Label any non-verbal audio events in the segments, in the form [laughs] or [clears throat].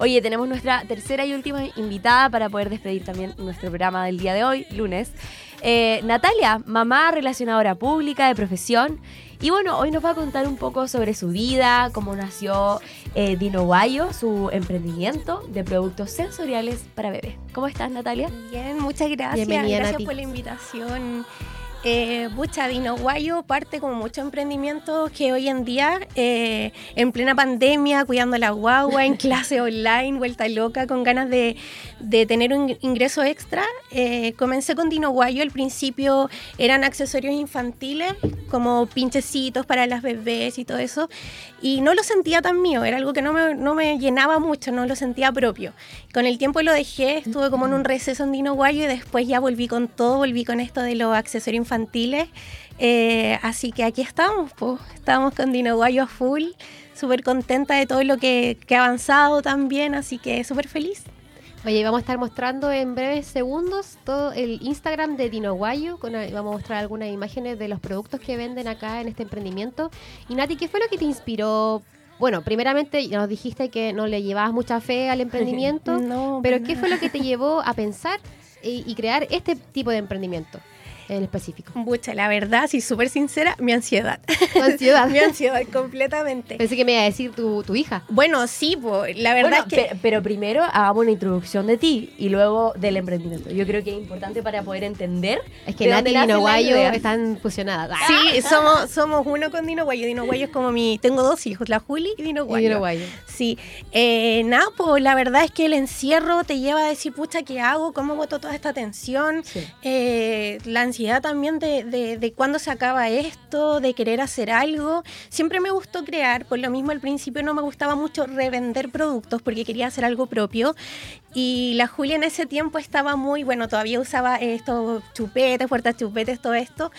Oye, tenemos nuestra tercera y última invitada para poder despedir también nuestro programa del día de hoy, lunes. Eh, Natalia, mamá relacionadora pública de profesión. Y bueno, hoy nos va a contar un poco sobre su vida, cómo nació eh, Dino Guayo, su emprendimiento de productos sensoriales para bebés. ¿Cómo estás, Natalia? Bien, muchas gracias. Bienvenida, gracias Nati. por la invitación. Eh, pucha, Dino Guayo parte como muchos emprendimientos que hoy en día, eh, en plena pandemia, cuidando la guagua, en [laughs] clase online, vuelta loca, con ganas de, de tener un ingreso extra, eh, comencé con Dino Guayo. Al principio eran accesorios infantiles, como pinchecitos para las bebés y todo eso, y no lo sentía tan mío, era algo que no me, no me llenaba mucho, no lo sentía propio. Con el tiempo lo dejé, estuve como en un receso en Dino Guayo y después ya volví con todo, volví con esto de los accesorios infantiles. Eh, así que aquí estamos, pues, estamos con Dino Guayo a full, súper contenta de todo lo que, que ha avanzado también, así que súper feliz. Oye, vamos a estar mostrando en breves segundos todo el Instagram de Dino Guayo. Con, vamos a mostrar algunas imágenes de los productos que venden acá en este emprendimiento. Y Nati, ¿qué fue lo que te inspiró? Bueno, primeramente nos dijiste que no le llevabas mucha fe al emprendimiento, [laughs] No, pero ¿qué fue lo que te llevó a pensar y, y crear este tipo de emprendimiento en específico? Pucha, la verdad, si súper sincera, mi ansiedad. Tu ansiedad. [laughs] mi ansiedad completamente. Pensé que me iba a decir tu, tu hija. Bueno, sí, pues, la verdad Bueno, es que... pe- pero primero hagamos una introducción de ti y luego del emprendimiento. Yo creo que es importante para poder entender. Es que Nati y nacen Dino las Guayo ideas. están fusionadas. Ah, Sí, somos, somos uno con Dino Guayo. Dino Guayo es como mi... Tengo dos hijos, la Juli y Dino y Guayo. Dino Guayo. Sí, eh, nada, pues la verdad es que el encierro te lleva a decir, pucha, ¿qué hago? ¿Cómo boto toda esta tensión? Sí. Eh, la ansiedad también de, de, de cuándo se acaba esto, de querer hacer algo. Siempre me gustó crear, por lo mismo al principio no me gustaba mucho revender productos porque quería hacer algo propio. Y la Julia en ese tiempo estaba muy, bueno, todavía usaba estos chupetes, puertas chupetes, todo esto.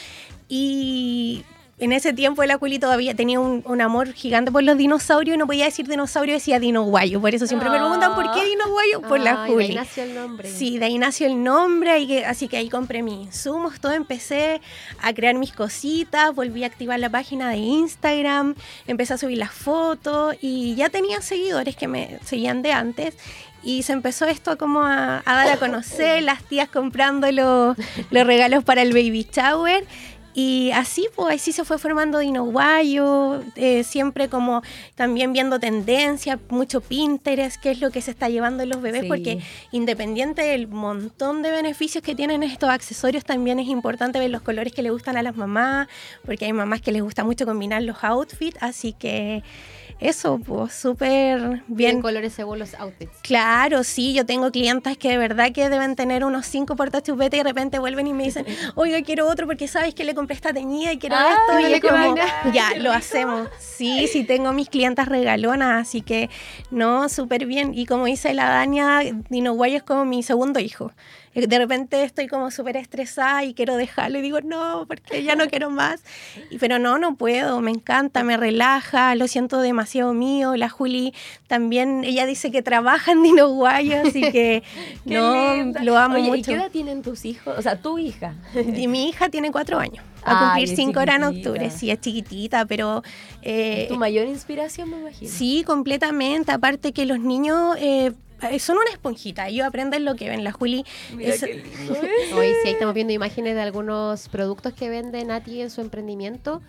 Y en ese tiempo la Juli todavía tenía un, un amor gigante por los dinosaurios y no podía decir dinosaurio, decía dino guayo. Por eso siempre me preguntan, ¿por qué dino guayo? Por la Ay, de ahí Juli. nació el nombre. Sí, de ahí nació el nombre, y que- así que ahí compré mis insumos, todo empecé a crear mis cositas, volví a activar la página de Instagram, empecé a subir las fotos y ya tenía seguidores que me seguían de antes y se empezó esto como a, a dar a conocer, las tías comprando los, los regalos para el baby shower. Y así, pues, así se fue formando Dino Guayo, eh, siempre como también viendo tendencias, mucho Pinterest, qué es lo que se está llevando en los bebés, Sí. porque independiente del montón de beneficios que tienen estos accesorios, también es importante ver los colores que le gustan a las mamás, porque hay mamás que les gusta mucho combinar los outfits, así que eso, pues súper Bien colores según los outfits. Claro, sí, yo tengo clientas que de verdad que deben tener unos cinco portachupetes y de repente vuelven y me dicen, [laughs] oiga, quiero otro porque sabes que le compré esta teñida y quiero Ah, esto. Y es como, [laughs] ya, lo hacemos. Sí, sí, tengo mis clientas regalonas, así que no, súper bien. Y como dice la Dania, Dino Guayo es como mi segundo hijo. Eh, De repente estoy como súper estresada y quiero dejarlo y digo, no, porque ya no [laughs] quiero más. Y, pero no, no puedo, me encanta, me relaja, lo siento demasiado mío. La Juli también, ella dice que trabaja en Dino Guayo, así que [laughs] no, linda. lo amo Oye, ¿Y mucho. qué edad tienen tus hijos? O sea, tu hija. Y mi hija tiene cuatro años. A cumplir cinco ahora en octubre. Sí, es chiquitita, pero... eh, tu mayor inspiración, me imagino. Sí, completamente. Aparte que los niños eh, son una esponjita. Ellos aprenden lo que ven. La Juli... Mira es- qué [laughs] lindo es. Hoy sí, ahí estamos viendo imágenes de algunos productos que vende Nati en su emprendimiento.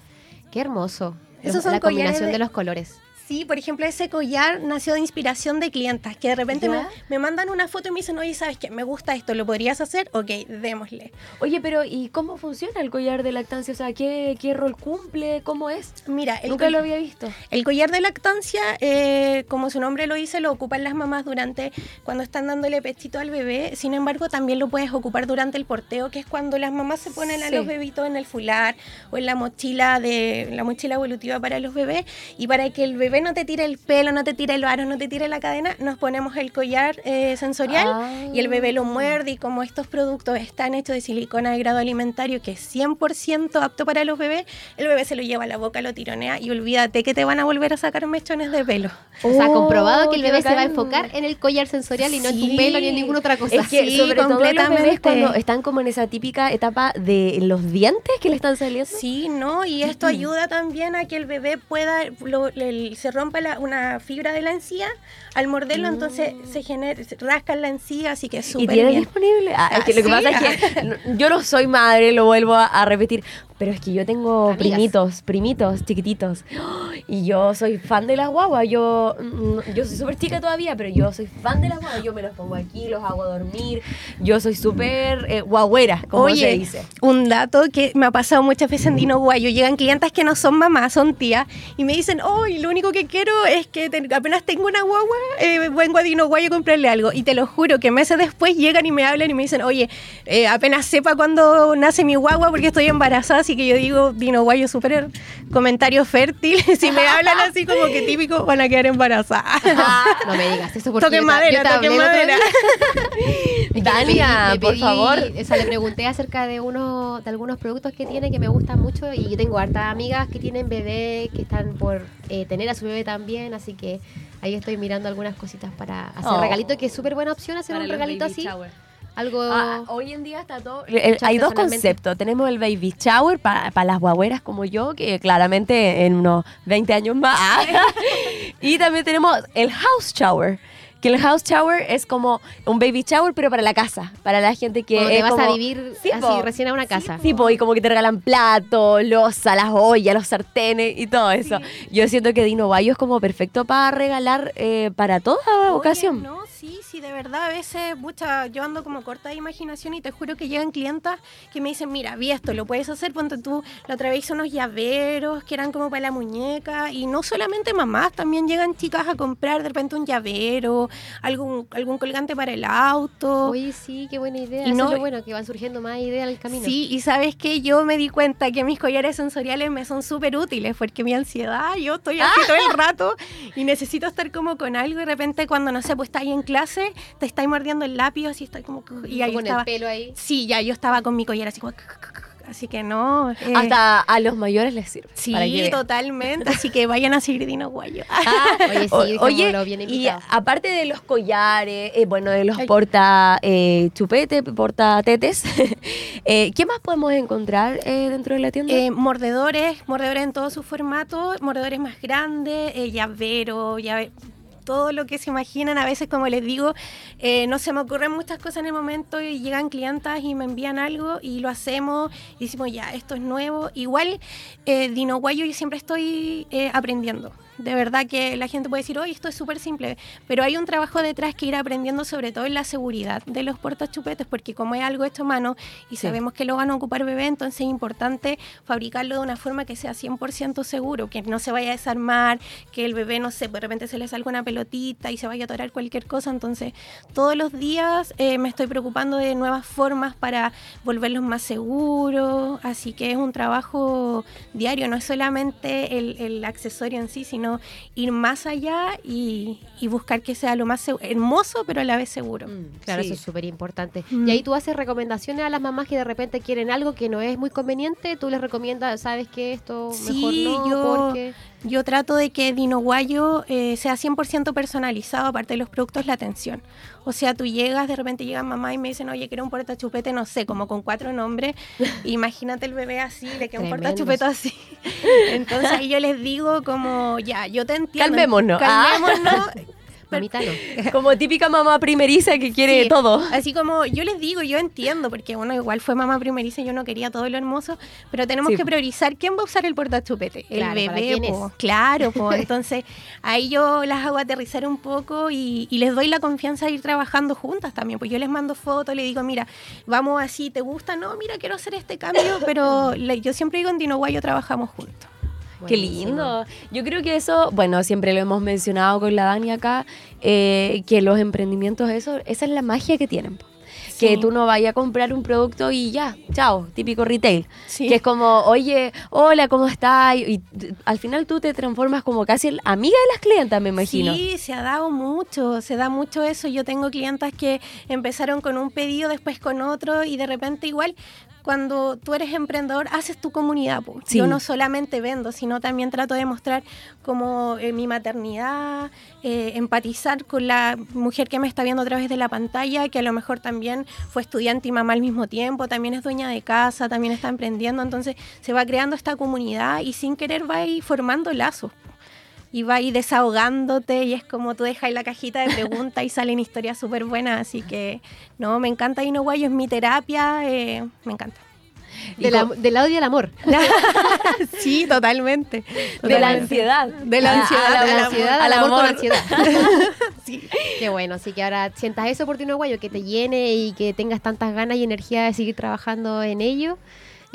Qué hermoso. Esos son la combinación de- de... los colores. Sí, por ejemplo, ese collar nació de inspiración de clientas que de repente me, mandan una foto y me dicen, oye, ¿sabes qué? Me gusta esto, ¿lo podrías hacer? Ok, démosle. Oye, pero ¿y cómo funciona el collar de lactancia? O sea, ¿qué, qué rol cumple? ¿Cómo es? Mira, el, Nunca lo había visto. el collar de lactancia, eh, como su nombre lo dice, lo ocupan las mamás durante cuando están dándole pechito al bebé. Sin embargo, también lo puedes ocupar durante el porteo, que es cuando las mamás se ponen a Sí. los bebitos en el fular o en la mochila de la mochila evolutiva para los bebés. Y para que el bebé no te tire el pelo, no te tire el aro, no te tire la cadena, nos ponemos el collar eh, sensorial Ah. y el bebé lo muerde. Y como estos productos están hechos de silicona de grado alimentario, que es 100% apto para los bebés, el bebé se lo lleva a la boca, lo tironea y olvídate que te van a volver a sacar mechones de pelo. o sea, Oh, comprobado que el bebé se va a bacán. enfocar en el collar sensorial y no en tu pelo ni en ninguna otra cosa. Es que Sí, sobre todo los bebés completamente. cuando están como en esa típica etapa de los dientes que le están saliendo. Sí, ¿no? Y esto ayuda también a que el bebé pueda, lo- el se rompa la- una fibra de la encía, al morderlo entonces se genera, se rasca la encía, así que es ¿Y súper tiene bien. disponible? Ah, es Ah, que lo que sí. pasa es que yo no soy madre, lo vuelvo a, a repetir, pero es que yo tengo Amigas. primitos, primitos chiquititos. Y yo soy fan de las guaguas. Yo, mm, yo soy súper chica todavía, pero yo soy fan de las guaguas. Yo me los pongo aquí, los hago dormir. Yo soy súper eh, guagüera, como Oye, se dice. un dato que me ha pasado muchas veces en Dino Guayo. Llegan clientes que no son mamás, son tías, y me dicen, hoy lo único que quiero es que apenas tengo una guagua, eh, vengo a Dino Guayo a comprarle algo. Y te lo juro que meses después llegan y me hablan y me dicen, oye, eh, apenas sepa cuándo nace mi guagua porque estoy embarazada, así que yo digo, Dino Guayo, súper comentario fértil. [laughs] si me [laughs] hablan así como que típico, van a quedar embarazadas. No me digas eso porque Toque yo te- madera, yo te toque hablé el otro madera. [laughs] Dania, por pedí- favor. O sea, le pregunté acerca de uno, de algunos productos que tiene que me gustan mucho y yo tengo hartas amigas que tienen bebé, que están por eh, tener a su bebé también, así que ahí estoy mirando algunas cositas para hacer Oh. regalito, que es súper buena opción hacer un regalito así. Algo Ah, hoy en día está todo. el- hay dos conceptos. Tenemos el baby shower para las guagüeras como yo, que claramente en unos 20 años más. [laughs] y también tenemos el house shower. Que el house shower es como un baby shower, pero para la casa. Para la gente que. te vas a vivir Sí, así po. recién a una casa. Sí, po, y como que te regalan platos, losa, las ollas, los sartenes y todo eso. Yo siento que Dino Bayo es como perfecto para regalar eh, para toda Oye, ocasión. No, sí, sí, de verdad, a veces, mucha, yo ando como corta de imaginación y te juro que llegan clientas que me dicen, mira, vi esto, lo puedes hacer, ponte tú, la otra vez hice unos llaveros que eran como para la muñeca, y no solamente mamás, también llegan chicas a comprar de repente un llavero, algún, algún colgante para el auto. Oye, sí, qué buena idea. Y Eso no- es lo bueno, que van surgiendo más ideas en el camino. Sí, y sabes que yo me di cuenta que mis collares sensoriales me son súper útiles porque mi ansiedad, yo estoy así todo el [laughs] rato y necesito estar como con algo y de repente cuando no sé, pues está ahí en clase, te estáis mordiendo el lápiz así estoy como y ahí con estaba. el pelo ahí. Sí, ya yo estaba con mi collar así como así que no. eh, Hasta a los mayores les sirve. sí, totalmente, así que vayan a seguir Dino Guayo. Oye, sí, [laughs] O- bien y aparte de los collares, eh, bueno, de los Ay. porta eh, chupete, porta tetes, [laughs] eh, ¿qué más podemos encontrar dentro de la tienda? Eh, mordedores, mordedores en todos sus formatos, mordedores más grandes, llavero, llave- todo lo que se imaginan. A veces, como les digo, eh, no se me ocurren muchas cosas en el momento y llegan clientas y me envían algo y lo hacemos y decimos, ya, esto es nuevo. Igual, eh, Dino Guayo yo siempre estoy eh, aprendiendo. De verdad que la gente puede decir, oye, esto es súper simple, pero hay un trabajo detrás que ir aprendiendo sobre todo en la seguridad de los portachupetes, porque como es algo hecho a mano y Sí. sabemos que lo van a ocupar bebé, entonces es importante fabricarlo de una forma que sea 100% seguro, que no se vaya a desarmar, que el bebé, no sé, de repente se le salga una pelotita y se vaya a atorar cualquier cosa, entonces todos los días eh, me estoy preocupando de nuevas formas para volverlos más seguros, así que es un trabajo diario, no es solamente el, el accesorio en sí, sino ir más allá y, y buscar que sea lo más hermoso, pero a la vez seguro. Mm, Claro, sí. eso es súper importante. Mm. Y ahí tú haces recomendaciones a las mamás que de repente quieren algo que no es muy conveniente. Tú les recomiendas, ¿sabes qué? Esto mejor Sí, no, yo- porque... Yo trato de que Dino Guayo eh, sea 100% personalizado, aparte de los productos, la atención. O sea, tú llegas, de repente llega mamá y me dicen, oye, quiero un portachupete, no sé, como con cuatro nombres. [laughs] Imagínate el bebé así, le queda un portachupete así. [laughs] Entonces ahí yo les digo como, ya, yo te entiendo. Calmémonos. Ah. [laughs] Calmémonos. Mamita no. Como típica mamá primeriza que quiere Sí, todo. Así como yo les digo, yo entiendo, porque uno igual fue mamá primeriza y yo no quería todo lo hermoso, pero tenemos Sí. que priorizar quién va a usar el portachupete. El Claro, ¿para bebé, po. claro, po. [laughs] entonces ahí yo las hago aterrizar un poco y, y les doy la confianza de ir trabajando juntas también, pues yo les mando fotos, les digo, mira, vamos así, ¿te gusta? No, mira, quiero hacer este cambio, pero [coughs] yo siempre digo en Dino Guayo trabajamos juntos. Qué lindo. Yo creo que eso, bueno, siempre lo hemos mencionado con la Dani acá, eh, que los emprendimientos, eso, esa es la magia que tienen. Que tú no vayas a comprar un producto y ya, chao, típico retail. Sí. Que es como, oye, hola, ¿cómo estás? Y, al final tú te transformas como casi el amiga de las clientas, me imagino. Sí, se ha dado mucho, se da mucho eso. Yo tengo clientas que empezaron con un pedido, después con otro y de repente igual cuando tú eres emprendedor haces tu comunidad. po. Sí. Yo no solamente vendo, sino también trato de mostrar como eh, mi maternidad, eh, empatizar con la mujer que me está viendo a través de la pantalla, que a lo mejor también fue estudiante y mamá al mismo tiempo, también es dueña de casa, también está emprendiendo, entonces se va creando esta comunidad y sin querer va ahí formando lazos. Y va ahí desahogándote y es como tú dejas ahí la cajita de preguntas y salen historias súper buenas. Así que, no, me encanta Guayo, es mi terapia, eh, me encanta. Del, am- del audio y el amor. [laughs] sí, totalmente. De la Totalmente. ansiedad. De la Ah, ansiedad, a la De la al ansiedad, al al amor, con amor. ansiedad. [laughs] Sí. Qué bueno, así que ahora sientas eso por Tino Guayo, que te llene y que tengas tantas ganas y energía de seguir trabajando en ello.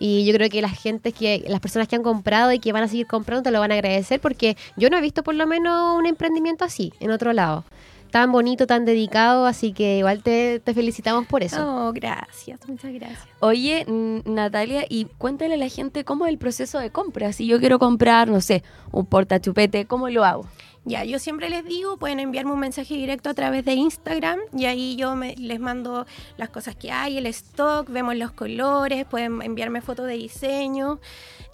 Y yo creo que las gentes que, las personas que han comprado y que van a seguir comprando te lo van a agradecer porque yo no he visto por lo menos un emprendimiento así en otro lado. Tan bonito, tan dedicado, así que igual te, te felicitamos por eso. Oh, gracias, muchas gracias. Oye, n- Natalia, y cuéntale a la gente cómo es el proceso de compra. Si yo quiero comprar, no sé, un portachupete, ¿cómo lo hago? Ya, yo siempre les digo, pueden enviarme un mensaje directo a través de Instagram y ahí yo me- les mando las cosas que hay, el stock, vemos los colores, pueden enviarme fotos de diseño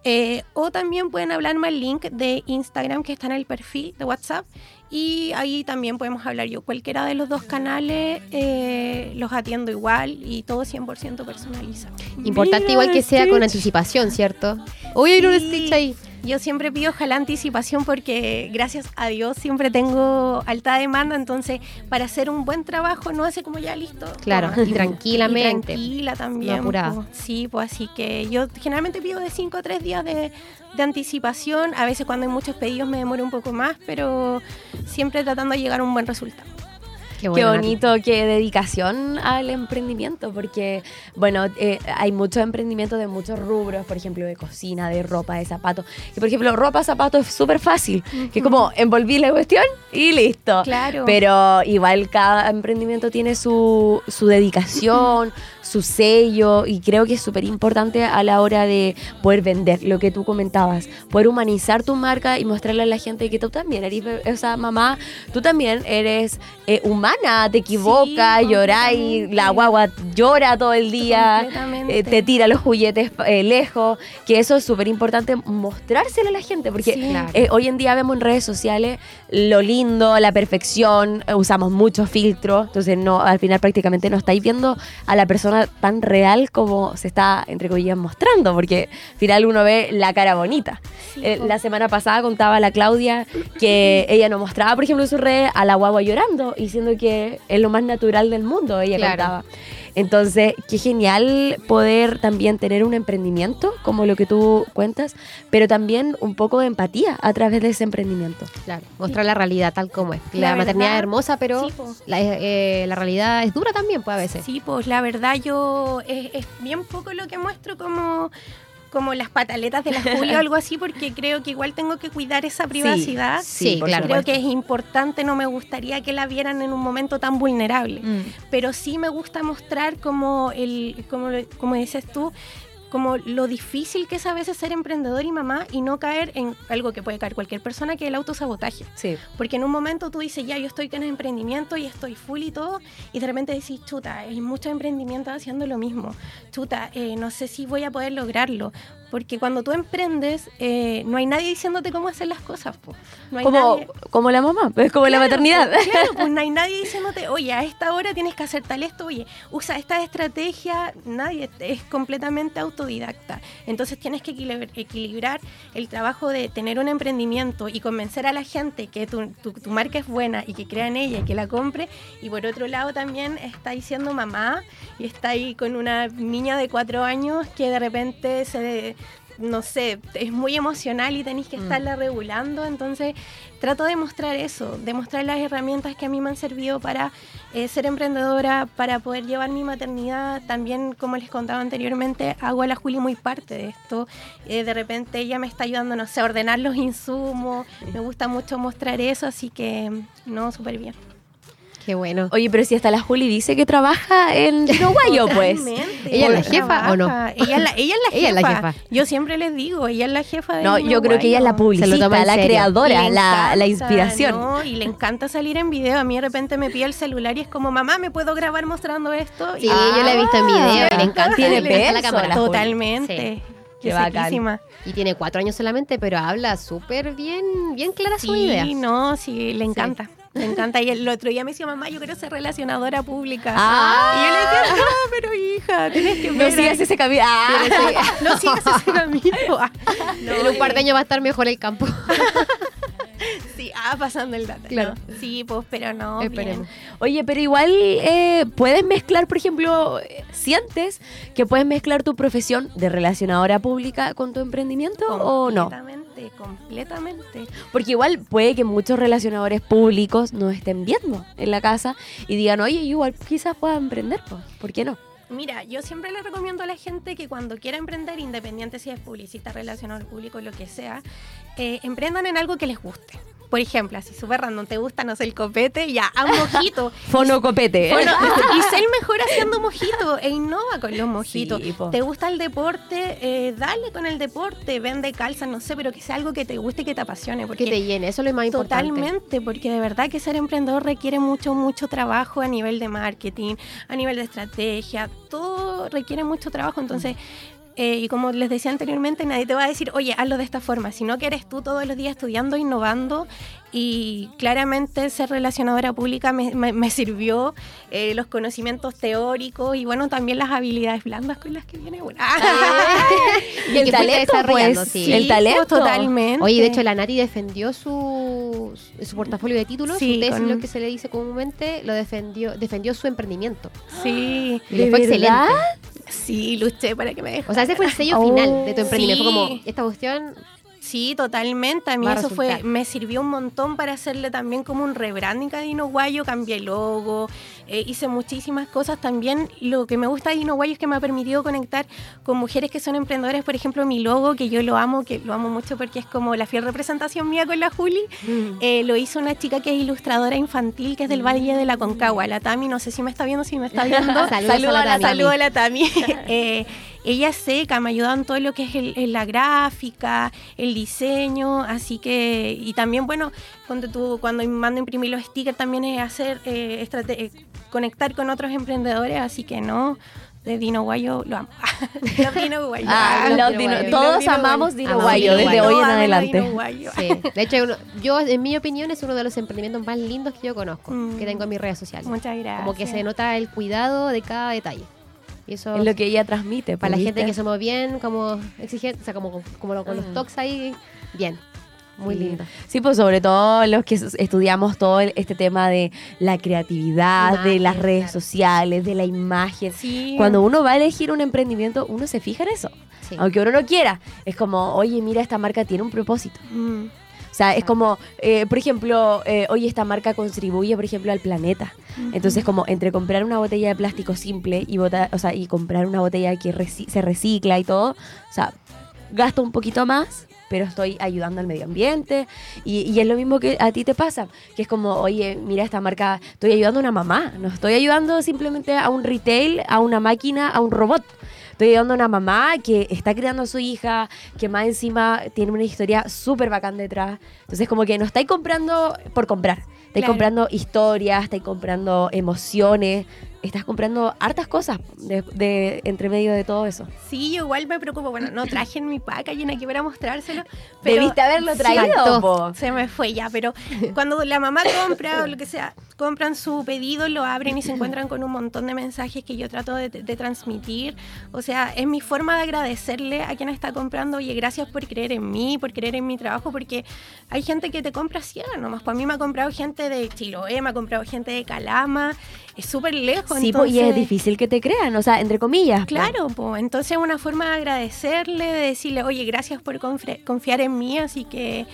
eh, o también pueden hablarme al link de Instagram que está en el perfil de WhatsApp y ahí también podemos hablar yo. Cualquiera de los dos canales eh, los atiendo igual y todo 100% personalizado. Importante igual que sea con anticipación, ¿cierto? Uy, hay un. Stitch ahí. Yo siempre pido ojalá anticipación porque gracias a Dios siempre tengo alta demanda, entonces para hacer un buen trabajo no hace como ya listo. Claro, toma. y tranquilamente. Y tranquila también. pues. Sí, pues así que yo generalmente pido de 5 a 3 días de, de anticipación. A veces cuando hay muchos pedidos me demoro un poco más, pero siempre tratando de llegar a un buen resultado. Qué, bonito, qué dedicación al emprendimiento, porque, bueno, eh, hay muchos emprendimientos de muchos rubros, por ejemplo, de cocina, de ropa, de zapatos. Y, por ejemplo, ropa, zapatos es súper fácil, que es como envolví la cuestión y listo. Claro. Pero igual cada emprendimiento tiene su, su dedicación, su sello, y creo que es súper importante a la hora de poder vender lo que tú comentabas, poder humanizar tu marca y mostrarle a la gente que tú también eres, o sea, mamá, tú también eres eh, humana, te equivocas, Sí, lloráis, la guagua llora todo el día, eh, te tira los juguetes eh, lejos, que eso es súper importante mostrárselo a la gente, porque Sí. Claro. hoy en día vemos en redes sociales lo lindo, la perfección, usamos muchos filtros, entonces no, al final prácticamente no estáis viendo a la persona tan real como se está, entre comillas, mostrando, porque al final uno ve la cara bonita. Sí, Eh, la semana pasada contaba la Claudia que [laughs] ella no mostraba, por ejemplo, en sus redes a la guagua llorando, diciendo que es lo más natural del mundo, ella Claro. contaba. Entonces, qué genial poder también tener un emprendimiento, como lo que tú cuentas, pero también un poco de empatía a través de ese emprendimiento. Claro, mostrar la realidad tal como es. La, La maternidad verdad, es hermosa, pero sí, la, eh, la realidad es dura también, pues a veces. Sí, pues la verdad yo es, es bien poco lo que muestro como como las pataletas de la [laughs] Julia o algo así porque creo que igual tengo que cuidar esa privacidad. Sí, por claro. Creo que es importante, no me gustaría que la vieran en un momento tan vulnerable. Mm. Pero sí me gusta mostrar como el, como, como dices tú, como lo difícil que es a veces ser emprendedor y mamá y no caer en algo que puede caer cualquier persona, que es el autosabotaje. Sí. Porque en un momento tú dices, ya, yo estoy con el emprendimiento y estoy full y todo, y de repente decís, chuta, hay muchos emprendimientos haciendo lo mismo. Chuta, eh, no sé si voy a poder lograrlo. Porque cuando tú emprendes, eh, no hay nadie diciéndote cómo hacer las cosas. po. No hay Como, nadie- como la mamá, es como la maternidad. pues, Claro, pues no hay [laughs] nadie diciéndote, oye, a esta hora tienes que hacer tal esto, oye, usa esta estrategia, nadie es completamente autodidacta. Entonces tienes que equilibr- equilibrar el trabajo de tener un emprendimiento y convencer a la gente que tu, tu- tu marca es buena y que crea en ella y que la compre. Y por otro lado también está diciendo mamá y está ahí con una niña de cuatro años que de repente se no sé, es muy emocional y tenéis que Mm. estarla regulando, entonces trato de mostrar eso, de mostrar las herramientas que a mí me han servido para eh, ser emprendedora, para poder llevar mi maternidad. También, como les contaba anteriormente, hago a la Juli muy parte de esto. Eh, de repente ella me está ayudando, no sé, a ordenar los insumos. Me gusta mucho mostrar eso, así que no, súper bien. Qué bueno. Oye, pero si hasta la Juli dice que trabaja en [laughs] Uruguayo, pues. ¿Ella es la jefa o no? Ella es la, ella es la jefa. [laughs] Ella es la jefa. Yo siempre les digo, ella es la jefa de No, yo creo que ella es la publicista, la serio. Creadora, la, la encanta, inspiración. ¿no? Y le encanta salir en video. A mí de repente me pide el celular y es como, mamá, ¿me puedo grabar mostrando esto? Sí, Y- yo la he visto en video y le encanta. [laughs] Tiene la peso cámara. la. Totalmente. Qué Es bacán. Y tiene cuatro años solamente, pero habla súper bien, bien clara su Sí, idea. no, sí, le encanta. Le encanta. Y el otro día me decía, mamá, yo quiero ser relacionadora pública. Ah. Y yo le decía, no, pero hija, tienes que No ver sigas a- ese camino. Ah. No sigas ese [laughs] camino. Ah, no, en un par de años va a estar mejor el campo. [laughs] Sí, Ah, pasando el dato. Claro. ¿no? Sí, pues, pero no. Esperemos. bien. Oye, pero igual eh, puedes mezclar, por ejemplo, sientes que puedes mezclar tu profesión de relacionadora pública con tu emprendimiento o no? Completamente, completamente. Porque igual puede que muchos relacionadores públicos nos estén viendo en la casa y digan, oye, igual quizás pueda emprender, pues, ¿por qué no? Mira, yo siempre le recomiendo a la gente que cuando quiera emprender, independiente si es publicista, relacionador público, lo que sea, eh, emprendan en algo que les guste. Por ejemplo, así súper random, te gusta, no sé, el copete, ya, haz mojito. [laughs] Fono copete. ¿eh? Bueno, y sé el mejor haciendo mojito e innova con los mojitos. Sí. ¿Te gusta el deporte? Eh, dale con el deporte, vende calzas, no sé, pero que sea algo que te guste y que te apasione. Porque Que te llene, eso es lo más importante. Totalmente, porque de verdad que ser emprendedor requiere mucho, mucho trabajo a nivel de marketing, a nivel de estrategia, todo requiere mucho trabajo. Entonces, eh, y como les decía anteriormente, nadie te va a decir, oye, hazlo de esta forma, sino que eres tú todos los días estudiando, innovando. Y claramente ser relacionadora pública me, me- me sirvió eh, los conocimientos teóricos y bueno, también las habilidades blandas con las que viene una. [laughs] Y el talento, desarrollando, pues, sí. el talento. totalmente. Oye, de hecho, la Nati defendió su, su portafolio de títulos, Sí, su tesis, con- lo que se le dice comúnmente, lo defendió, defendió su emprendimiento. Sí, Y le ¿De fue verdad? excelente. Sí, luché para que me dejaran. O sea, ese fue el sello Oh. final de tu emprendimiento. Fue como, Sí. esta cuestión, Sí, totalmente. A mí Va a eso fue, me sirvió un montón para hacerle también como un rebranding a Dino Guayo, cambié el logo, eh, hice muchísimas cosas. También lo que me gusta de Dino Guayo es que me ha permitido conectar con mujeres que son emprendedoras. Por ejemplo, mi logo, que yo lo amo, que lo amo mucho porque es como la fiel representación mía con la Juli, eh, lo hizo una chica que es ilustradora infantil, que es del Valle de la Concagua, la Tami, no sé si me está viendo, si me está [laughs] viendo. Saludos Saludo a la Tami. Saludo a la Tami. [laughs] Eh, ella es seca, me ayuda en todo lo que es el- la gráfica, el diseño, así que, y también, bueno, cuando, tú, cuando mando imprimir los stickers también es hacer, eh, conectar con otros emprendedores, así que no, de Dino Guayo lo amo. [laughs] Los Dino Guayo. Ah, los los Dino Dino- Guayo. todos Dino amamos. Dino Guayo desde Guayo. hoy en adelante. Dino Guayo. sí. De hecho, uno- yo, en mi opinión, es uno de los emprendimientos más lindos que yo conozco, Mm. que tengo en mis redes sociales. Muchas gracias. Como que se nota el cuidado de cada detalle. Y eso, Es lo que ella transmite. para la pues, gente ¿viste? que somos bien, como exigentes, o sea, como, como lo- con los Mm. talks ahí, bien. Muy Sí. lindo. Sí, pues sobre todo los que estudiamos todo este tema de la creatividad, de Imagen, las redes claro. sociales, de la imagen. Sí. Cuando uno va a elegir un emprendimiento, uno se fija en eso. Sí. Aunque uno no quiera. Es como, oye, mira, esta marca tiene un propósito. Mm. O sea, es como, eh, por ejemplo, eh, oye, esta marca contribuye, por ejemplo, al planeta. Entonces, como entre comprar una botella de plástico simple y, botar, o sea, y comprar una botella que reci- se recicla y todo, o sea, gasto un poquito más, pero estoy ayudando al medio ambiente. Y, y es lo mismo que a ti te pasa, que es como, oye, mira esta marca, estoy ayudando a una mamá, no estoy ayudando simplemente a un retail, a una máquina, a un robot. Estoy ayudando a una mamá que está criando a su hija, que más encima tiene una historia súper bacán detrás. Entonces, como que no estáis comprando por comprar. Estáis Claro. comprando historias, estáis comprando emociones, estás comprando hartas cosas de, de- entre medio de todo eso. Sí, yo igual me preocupo. Bueno, no traje en mi llena aquí para mostrárselo. [laughs] Pero Debiste haberlo Sí, traído, po. [laughs] Se me fue ya, pero cuando la mamá compra o lo que sea, compran su pedido, lo abren y se encuentran con un montón de mensajes que yo trato de, de transmitir. O sea, es mi forma de agradecerle a quien está comprando. Oye, gracias por creer en mí, por creer en mi trabajo, porque hay gente que te compra ciega nomás. Para mí me ha comprado gente de Chiloé, me ha comprado gente de Calama. Es súper lejos. Sí, po, y es entonces- difícil que te crean, o sea, entre comillas. Claro, pues entonces una forma de agradecerle, de decirle, oye, gracias por confiar en mí, así que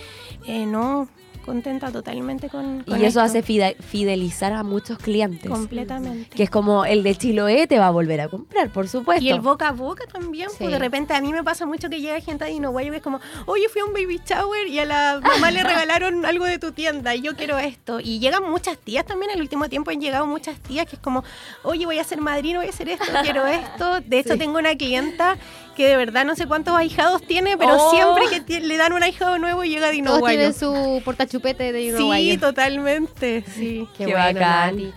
eh, no, contenta totalmente con, con Y eso esto. hace fide- fidelizar a muchos clientes. completamente. Que es como el de Chiloé te va a volver a comprar, por supuesto. Y el boca a boca también, Sí. pues de repente a mí me pasa mucho que llega gente Dino Guayo que es como, oye, fui a un baby shower y a la mamá le [laughs] regalaron algo de tu tienda y yo quiero esto. Y llegan muchas tías también, el último tiempo han llegado muchas tías que es como, oye, voy a ser madrina, voy a hacer esto, quiero [laughs] esto. De hecho, Sí. tengo una clienta que de verdad no sé cuántos ahijados tiene, pero Oh. siempre que le dan un ahijado nuevo llega Dino Todos Guayo. tienen su portachupete de Sí, Uruguayo. totalmente, [laughs] sí. Qué, Qué bueno, bacán.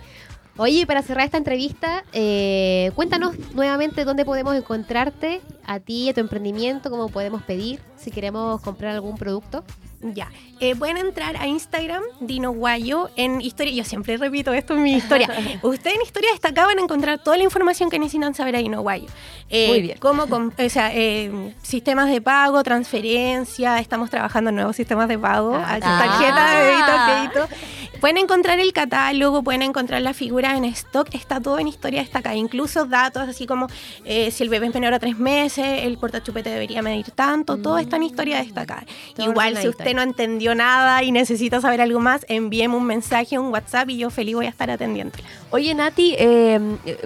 Oye, para cerrar esta entrevista, eh, cuéntanos nuevamente dónde podemos encontrarte, a ti, a tu emprendimiento, cómo podemos pedir, si queremos comprar algún producto. Ya, eh, pueden entrar a Instagram, Dino Guayo, en historia. Yo siempre repito esto en mi historia. [laughs] Ustedes en historia destacada van a encontrar toda la información que necesitan saber a Dino Guayo. Eh, Muy bien. Cómo, com- o sea, eh, sistemas de pago, transferencia. Estamos trabajando en nuevos sistemas de pago. Ah, ah, ah. tarjeta de débito, crédito. Pueden encontrar el catálogo, pueden encontrar las figuras en stock. Está todo en historia destacada. Incluso datos así como eh, si el bebé es menor a tres meses, el portachupete debería medir tanto. Todo está en historia destacada. Todo Igual, si ordenadito usted no entendió nada y necesita saber algo más, envíeme un mensaje, un WhatsApp y yo feliz voy a estar atendiendo. Oye, Nati, eh,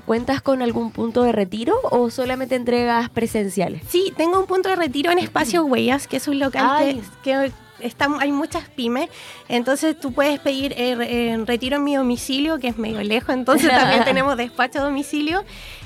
¿cuentas con algún punto de retiro o solamente entregas presenciales? Sí, tengo un punto de retiro en Espacio [clears throat] Huellas, que es un local que, que está, hay muchas pymes. Entonces tú puedes pedir eh, re- eh, retiro en mi domicilio, que es medio lejos, entonces también [laughs] tenemos despacho a domicilio.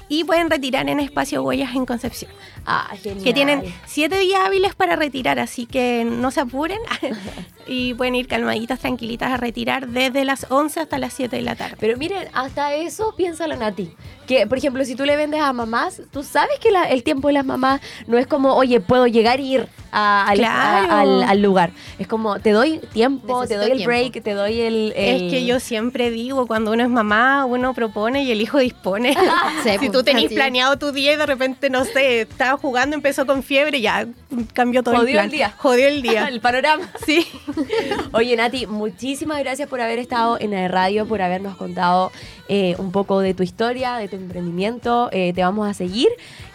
Y pueden retirar en Espacio Huellas en Concepción. Ah, genial. Que tienen siete días hábiles para retirar, así que no se apuren [laughs] y pueden ir calmaditas, tranquilitas a retirar desde las 11 hasta las 7 de la tarde. Pero miren, hasta eso piénsalo, Nati. Que, por ejemplo, si tú le vendes a mamás, tú sabes que la- el tiempo de las mamás no es como, oye, puedo llegar y ir a- al, Claro. a- al- al lugar. Es como, te doy tiempo, te Necesito doy el tiempo. break, te doy el... el- Es que yo siempre digo, cuando uno es mamá, uno propone y el hijo dispone. [laughs] Sí, [laughs] si pues, tú tenés planeado tu día y de repente, no sé, estaba jugando, empezó con fiebre, ya cambió todo Jodió el plan. el día. Jodió el día. [laughs] el panorama. sí. [laughs] Oye, Nati, muchísimas gracias por haber estado en la radio, por habernos contado eh, un poco de tu historia, de tu emprendimiento. Eh, te vamos a seguir.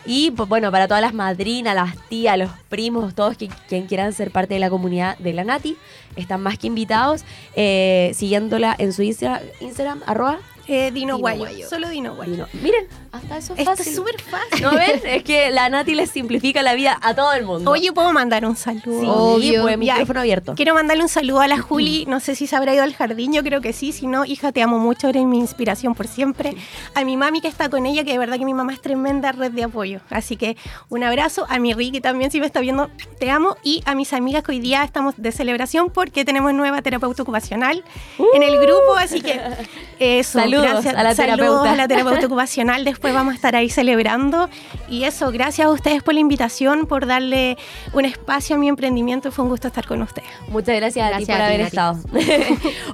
Y pues, bueno, para todas las madrinas, las tías, los primos, todos que, quien quieran ser parte de la comunidad de la Nati, están más que invitados, eh, siguiéndola en su Insta- Instagram, arroba. Eh, Dino, Dino Guayo. Guayo. Solo Dino Guayo. Dino. Miren, hasta eso es Esto fácil. es súper fácil. ¿No [laughs] ven? Es que la Nati les simplifica la vida a todo el mundo. Oye, ¿puedo mandar un saludo? sí, obvio. pues Ya. micrófono abierto. Quiero mandarle un saludo a la Juli. No sé si se habrá ido al jardín, yo creo que sí. Si no, hija, te amo mucho, eres mi inspiración por siempre. A mi mami que está con ella, que de verdad que mi mamá es tremenda red de apoyo. Así que un abrazo. A mi Ricky también, si me está viendo, te amo. Y a mis amigas que hoy día estamos de celebración porque tenemos nueva terapeuta ocupacional en el grupo. Así que [laughs] eso. Saludos gracias. a la Saludos terapeuta. a la terapeuta [laughs] ocupacional. Después vamos a estar ahí celebrando. Y eso, gracias a ustedes por la invitación, por darle un espacio a mi emprendimiento. Fue un gusto estar con ustedes. Muchas gracias, a ti Gracias por a ti, haber Nati. estado. [laughs]